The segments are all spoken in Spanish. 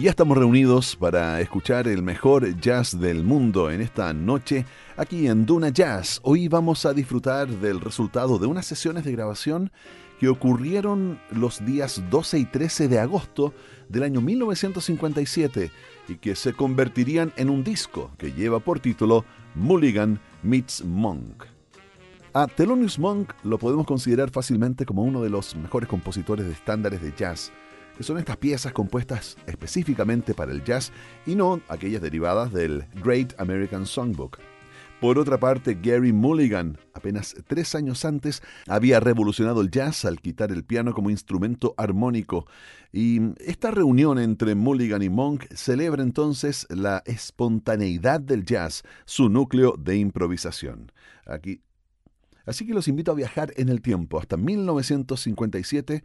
Y ya estamos reunidos para escuchar el mejor jazz del mundo en esta noche aquí en Duna Jazz. Hoy vamos a disfrutar del resultado de unas sesiones de grabación que ocurrieron los días 12 y 13 de agosto del año 1957 y que se convertirían en un disco que lleva por título Mulligan Meets Monk. A Thelonious Monk lo podemos considerar fácilmente como uno de los mejores compositores de estándares de jazz, que son estas piezas compuestas específicamente para el jazz y no aquellas derivadas del Great American Songbook. Por otra parte, Gary Mulligan, apenas tres años antes, había revolucionado el jazz al quitar el piano como instrumento armónico. Y esta reunión entre Mulligan y Monk celebra entonces la espontaneidad del jazz, su núcleo de improvisación. Aquí Así que los invito a viajar en el tiempo hasta 1957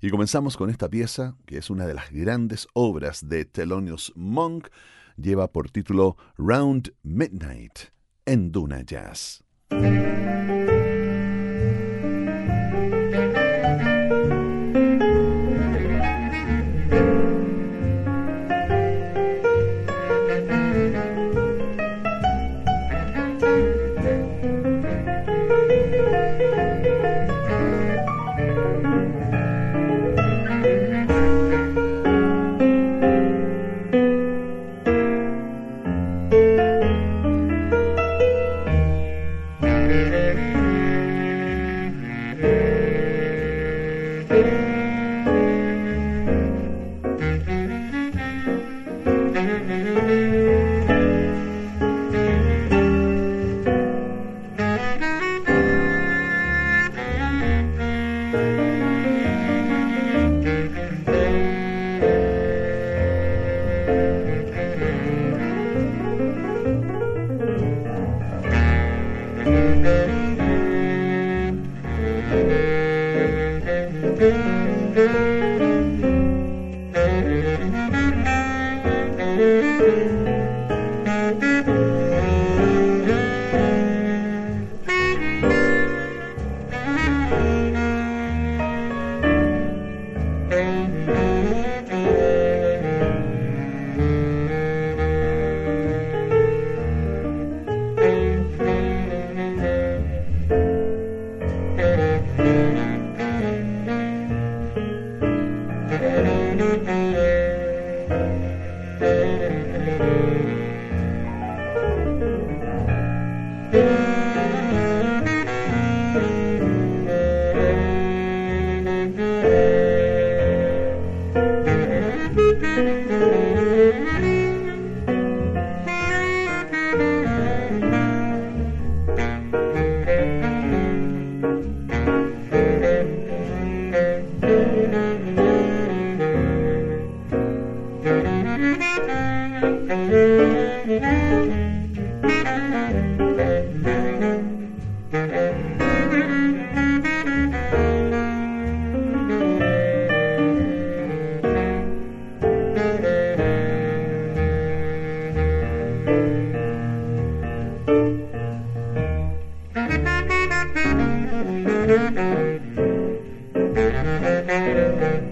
y comenzamos con esta pieza que es una de las grandes obras de Thelonious Monk. Lleva por título Round Midnight en Duna Jazz. Müzik Mm-hmm. Thank you.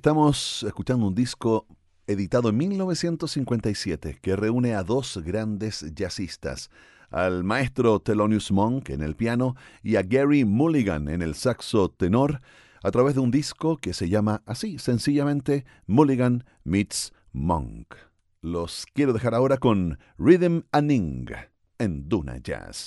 Estamos escuchando un disco editado en 1957 que reúne a dos grandes jazzistas, al maestro Thelonious Monk en el piano y a Gary Mulligan en el saxo tenor, a través de un disco que se llama así, sencillamente Mulligan Meets Monk. Los quiero dejar ahora con Rhythm Ning en Duna Jazz.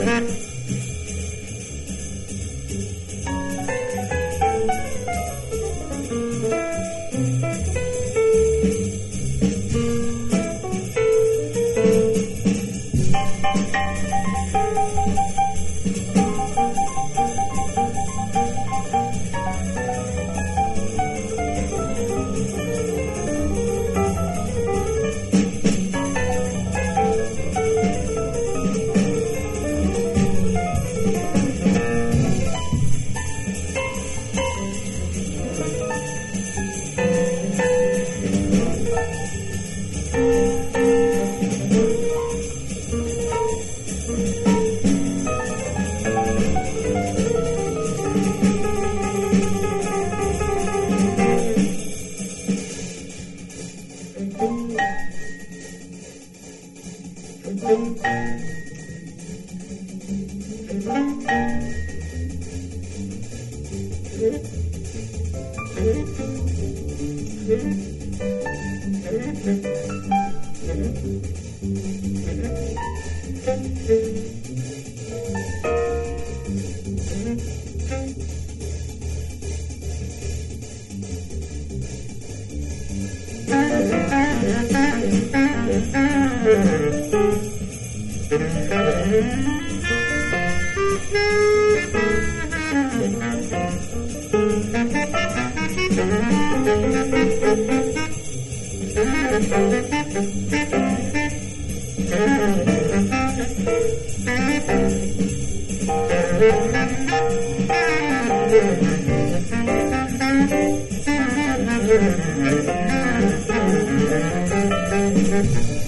Estamos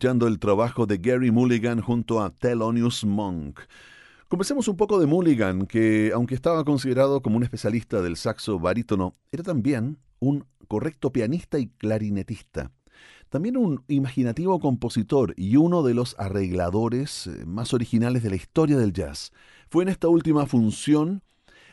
escuchando el trabajo de Gary Mulligan junto a Thelonious Monk. Conversemos un poco de Mulligan, que aunque estaba considerado como un especialista del saxo barítono, era también un correcto pianista y clarinetista. También un imaginativo compositor y uno de los arregladores eh, más originales de la historia del jazz. Fue en esta última función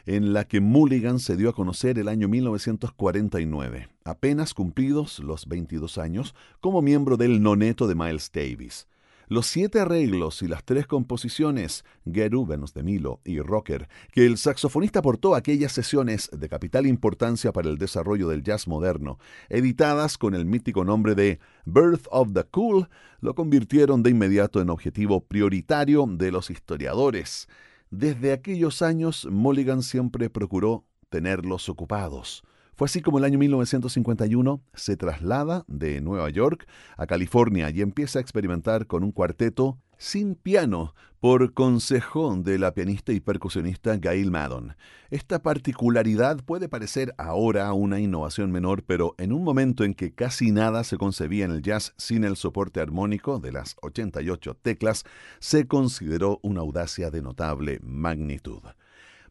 en la que Mulligan se dio a conocer el año 1949, apenas cumplidos los 22 años, como miembro del noneto de Miles Davis. Los siete arreglos y las tres composiciones, Geru, Venus de Milo y Rocker, que el saxofonista aportó a aquellas sesiones de capital importancia para el desarrollo del jazz moderno, editadas con el mítico nombre de Birth of the Cool, lo convirtieron de inmediato en objetivo prioritario de los historiadores. Desde aquellos años, Mulligan siempre procuró tenerlos ocupados. Fue así como el año 1951 se traslada de Nueva York a California y empieza a experimentar con un cuarteto sin piano por consejo de la pianista y percusionista Gail Madon. Esta particularidad puede parecer ahora una innovación menor, pero en un momento en que casi nada se concebía en el jazz sin el soporte armónico de las 88 teclas, se consideró una audacia de notable magnitud.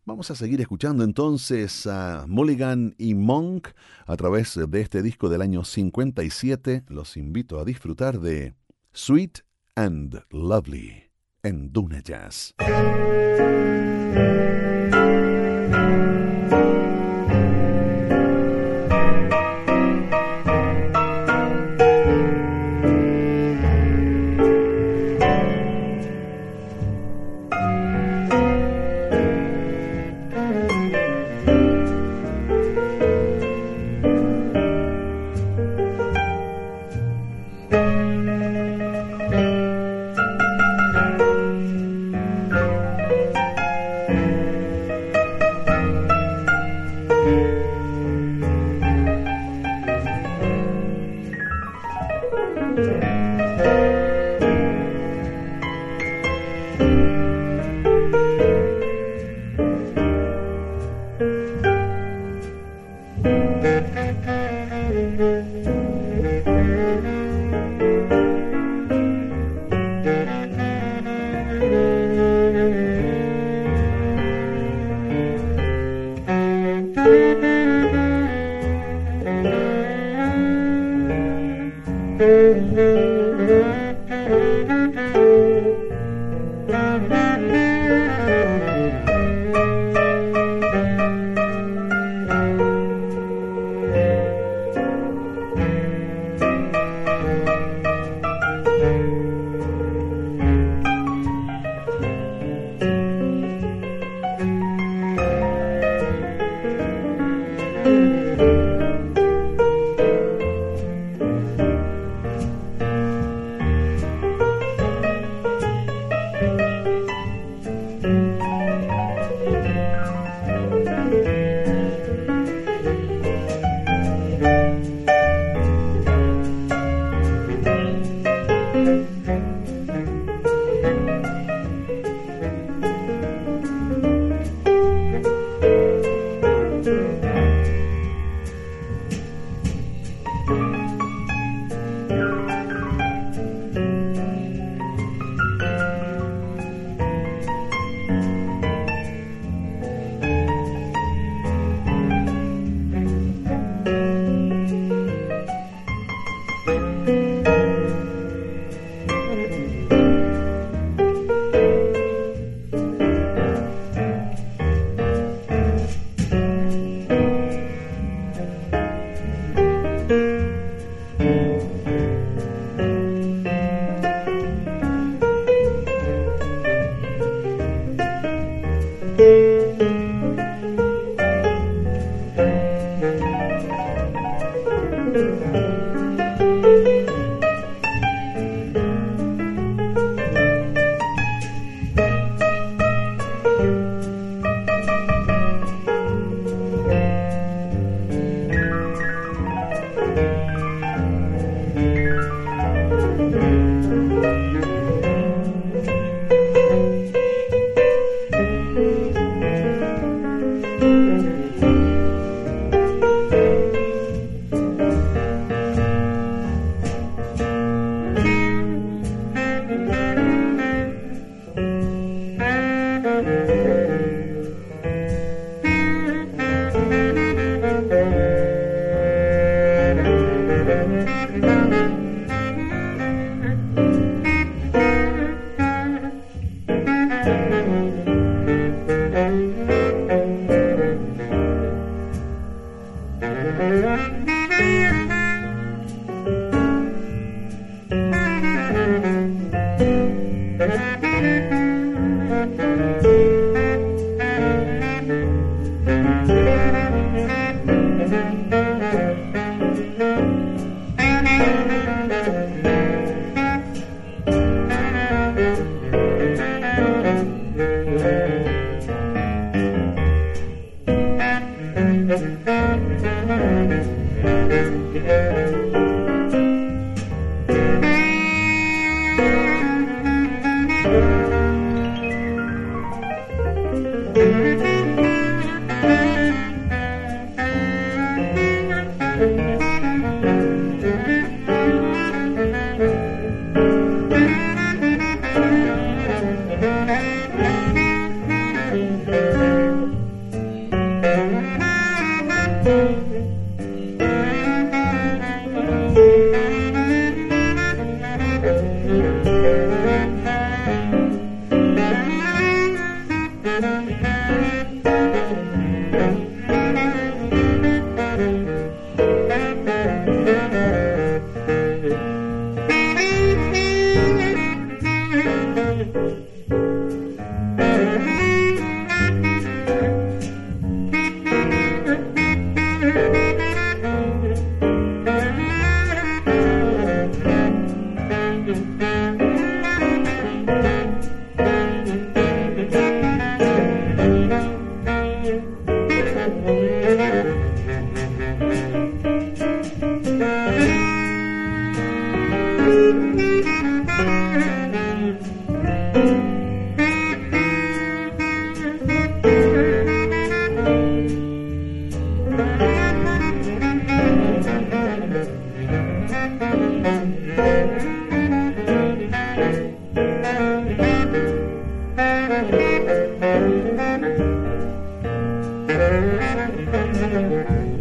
Vamos a seguir escuchando entonces a Mulligan y Monk a través de este disco del año 57. Los invito a disfrutar de Sweet and Lovely en Duna Jazz.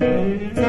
Amen.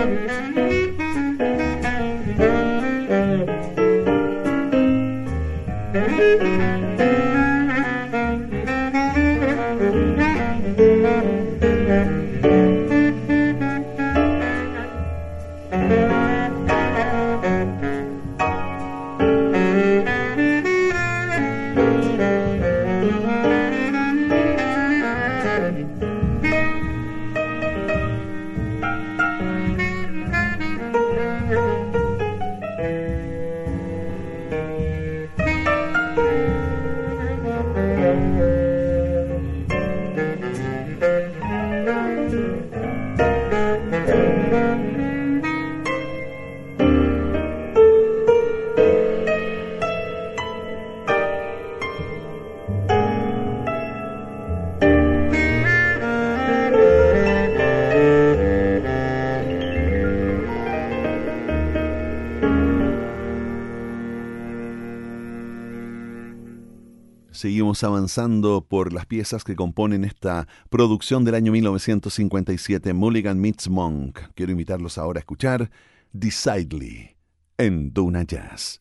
Seguimos avanzando por las piezas que componen esta producción del año 1957, Mulligan Meets Monk. Quiero invitarlos ahora a escuchar Decidely en Duna Jazz.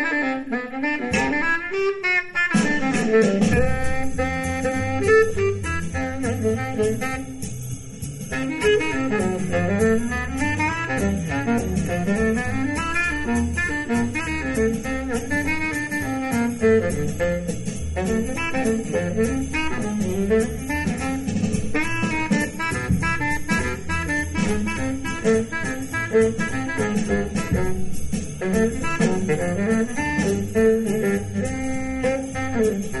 Thank you.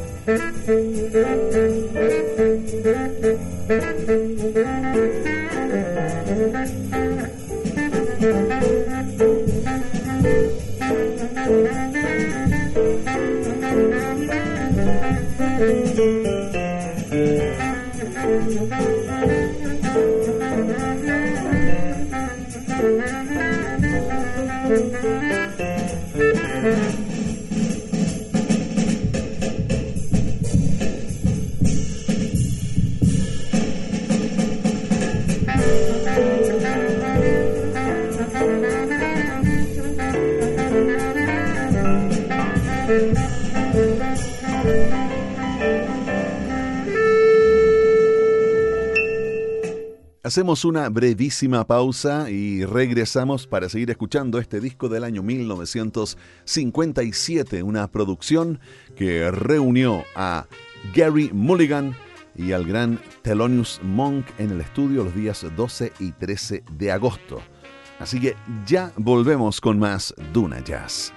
Thank you. Hacemos una brevísima pausa y regresamos para seguir escuchando este disco del año 1957, una producción que reunió a Gary Mulligan y al gran Thelonious Monk en el estudio los días 12 y 13 de agosto. Así que ya volvemos con más Duna Jazz.